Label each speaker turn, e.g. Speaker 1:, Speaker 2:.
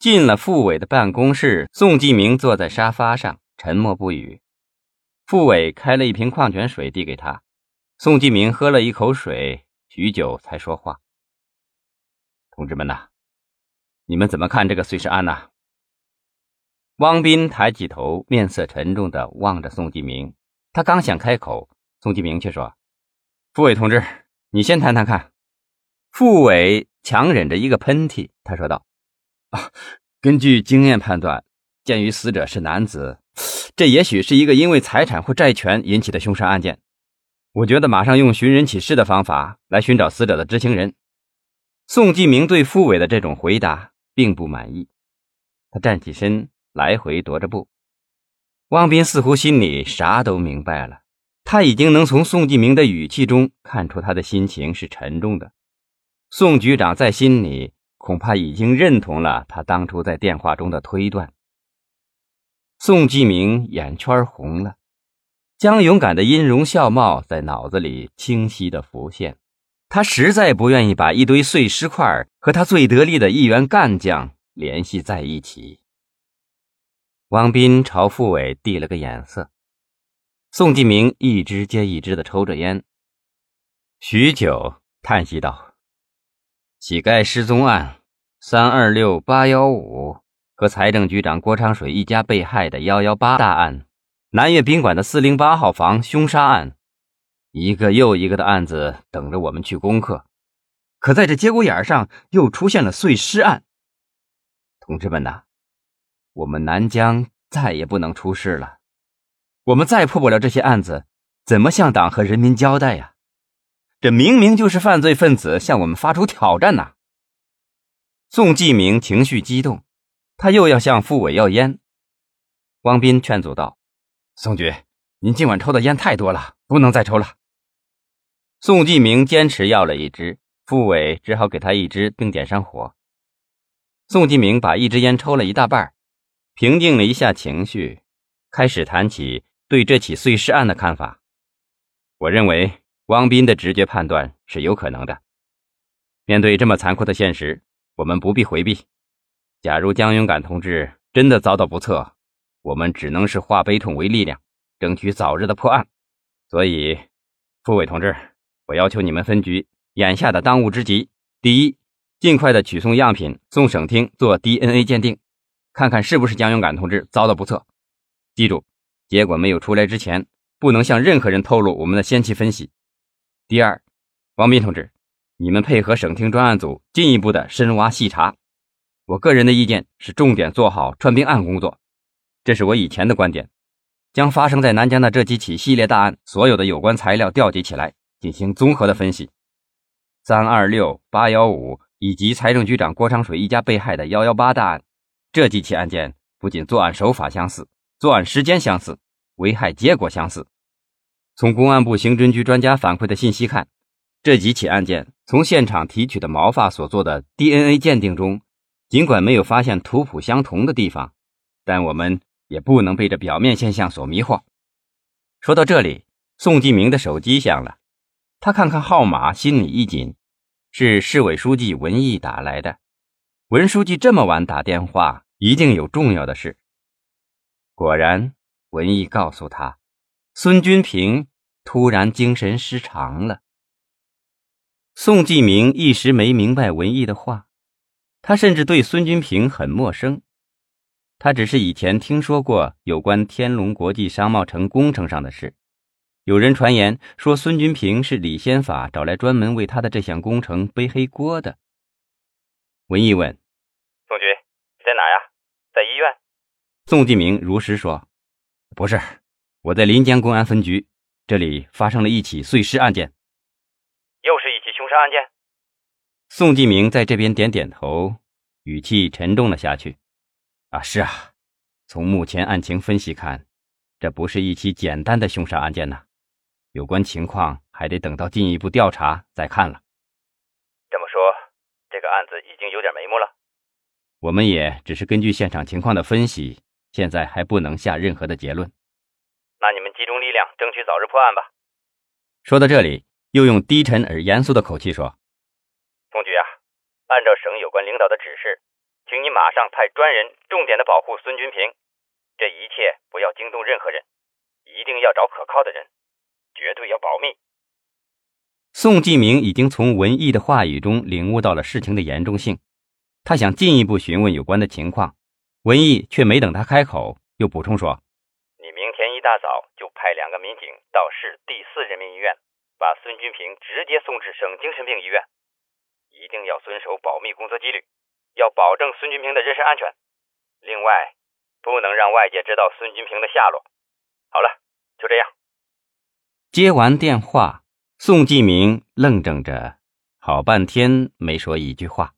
Speaker 1: 进了傅伟的办公室，宋继明坐在沙发上，沉默不语。傅伟开了一瓶矿泉水递给他，宋继明喝了一口水，许久才说话：“同志们呐，你们怎么看这个碎尸案呢？”汪斌抬起头，面色沉重的望着宋继明。他刚想开口，宋继明却说：“傅伟同志，你先谈谈看。”傅伟强忍着一个喷嚏，他说道：“啊，根据经验判断，鉴于死者是男子，这也许是一个因为财产或债权引起的凶杀案件。我觉得马上用寻人启事的方法来寻找死者的知情人。”宋继明对付伟的这种回答并不满意，他站起身。来回踱着步，汪斌似乎心里啥都明白了。他已经能从宋继明的语气中看出他的心情是沉重的。宋局长在心里恐怕已经认同了他当初在电话中的推断。宋继明眼圈红了，江勇敢的音容笑貌在脑子里清晰的浮现。他实在不愿意把一堆碎尸块和他最得力的一员干将联系在一起。王斌朝付伟递了个眼色，宋继明一支接一支的抽着烟，许久叹息道：“乞丐失踪案、三二六八幺五和财政局长郭昌水一家被害的幺幺八大案，南岳宾馆的四零八号房凶杀案，一个又一个的案子等着我们去攻克。可在这节骨眼上，又出现了碎尸案。同志们呐！”我们南疆再也不能出事了，我们再破不了这些案子，怎么向党和人民交代呀？这明明就是犯罪分子向我们发出挑战呐！宋继明情绪激动，他又要向付伟要烟。汪斌劝阻道：“宋局，您今晚抽的烟太多了，不能再抽了。”宋继明坚持要了一支，付伟只好给他一支，并点上火。宋继明把一支烟抽了一大半。平静了一下情绪，开始谈起对这起碎尸案的看法。我认为汪斌的直觉判断是有可能的。面对这么残酷的现实，我们不必回避。假如江勇敢同志真的遭到不测，我们只能是化悲痛为力量，争取早日的破案。所以，傅伟同志，我要求你们分局眼下的当务之急：第一，尽快的取送样品送省厅做 DNA 鉴定。看看是不是江勇敢同志遭到不测，记住，结果没有出来之前，不能向任何人透露我们的先期分析。第二，王斌同志，你们配合省厅专案组进一步的深挖细查。我个人的意见是重点做好串并案工作，这是我以前的观点。将发生在南疆的这几起系列大案所有的有关材料调集起来，进行综合的分析。三二六八幺五以及财政局长郭长水一家被害的幺幺八大案。这几起案件不仅作案手法相似，作案时间相似，危害结果相似。从公安部刑侦局专家反馈的信息看，这几起案件从现场提取的毛发所做的 DNA 鉴定中，尽管没有发现图谱相同的地方，但我们也不能被这表面现象所迷惑。说到这里，宋继明的手机响了，他看看号码，心里一紧，是市委书记文艺打来的。文书记这么晚打电话，一定有重要的事。果然，文艺告诉他，孙军平突然精神失常了。宋继明一时没明白文艺的话，他甚至对孙君平很陌生，他只是以前听说过有关天龙国际商贸城工程上的事，有人传言说孙君平是李先法找来专门为他的这项工程背黑锅的。文艺问。
Speaker 2: 在哪呀？在医院。
Speaker 1: 宋继明如实说：“不是，我在临江公安分局，这里发生了一起碎尸案件。
Speaker 2: 又是一起凶杀案件。”
Speaker 1: 宋继明在这边点点头，语气沉重了下去：“啊，是啊，从目前案情分析看，这不是一起简单的凶杀案件呐，有关情况还得等到进一步调查再看了。
Speaker 2: 这么说，这个案子已经有点眉目了。”
Speaker 1: 我们也只是根据现场情况的分析，现在还不能下任何的结论。
Speaker 2: 那你们集中力量，争取早日破案吧。
Speaker 1: 说到这里，又用低沉而严肃的口气说：“
Speaker 2: 宋局啊，按照省有关领导的指示，请你马上派专人重点的保护孙军平。这一切不要惊动任何人，一定要找可靠的人，绝对要保密。
Speaker 1: 宋继明已经从文艺的话语中领悟到了事情的严重性，他想进一步询问有关的情况，文艺却没等他开口，又补充说：“
Speaker 2: 你明天一大早就派两个民警到市第四人民医院，把孙军平直接送至省精神病医院，一定要遵守保密工作纪律，要保证孙军平的人身安全。另外。”不能让外界知道孙军平的下落。好了，就这样。
Speaker 1: 接完电话，宋继明愣怔着，好半天没说一句话。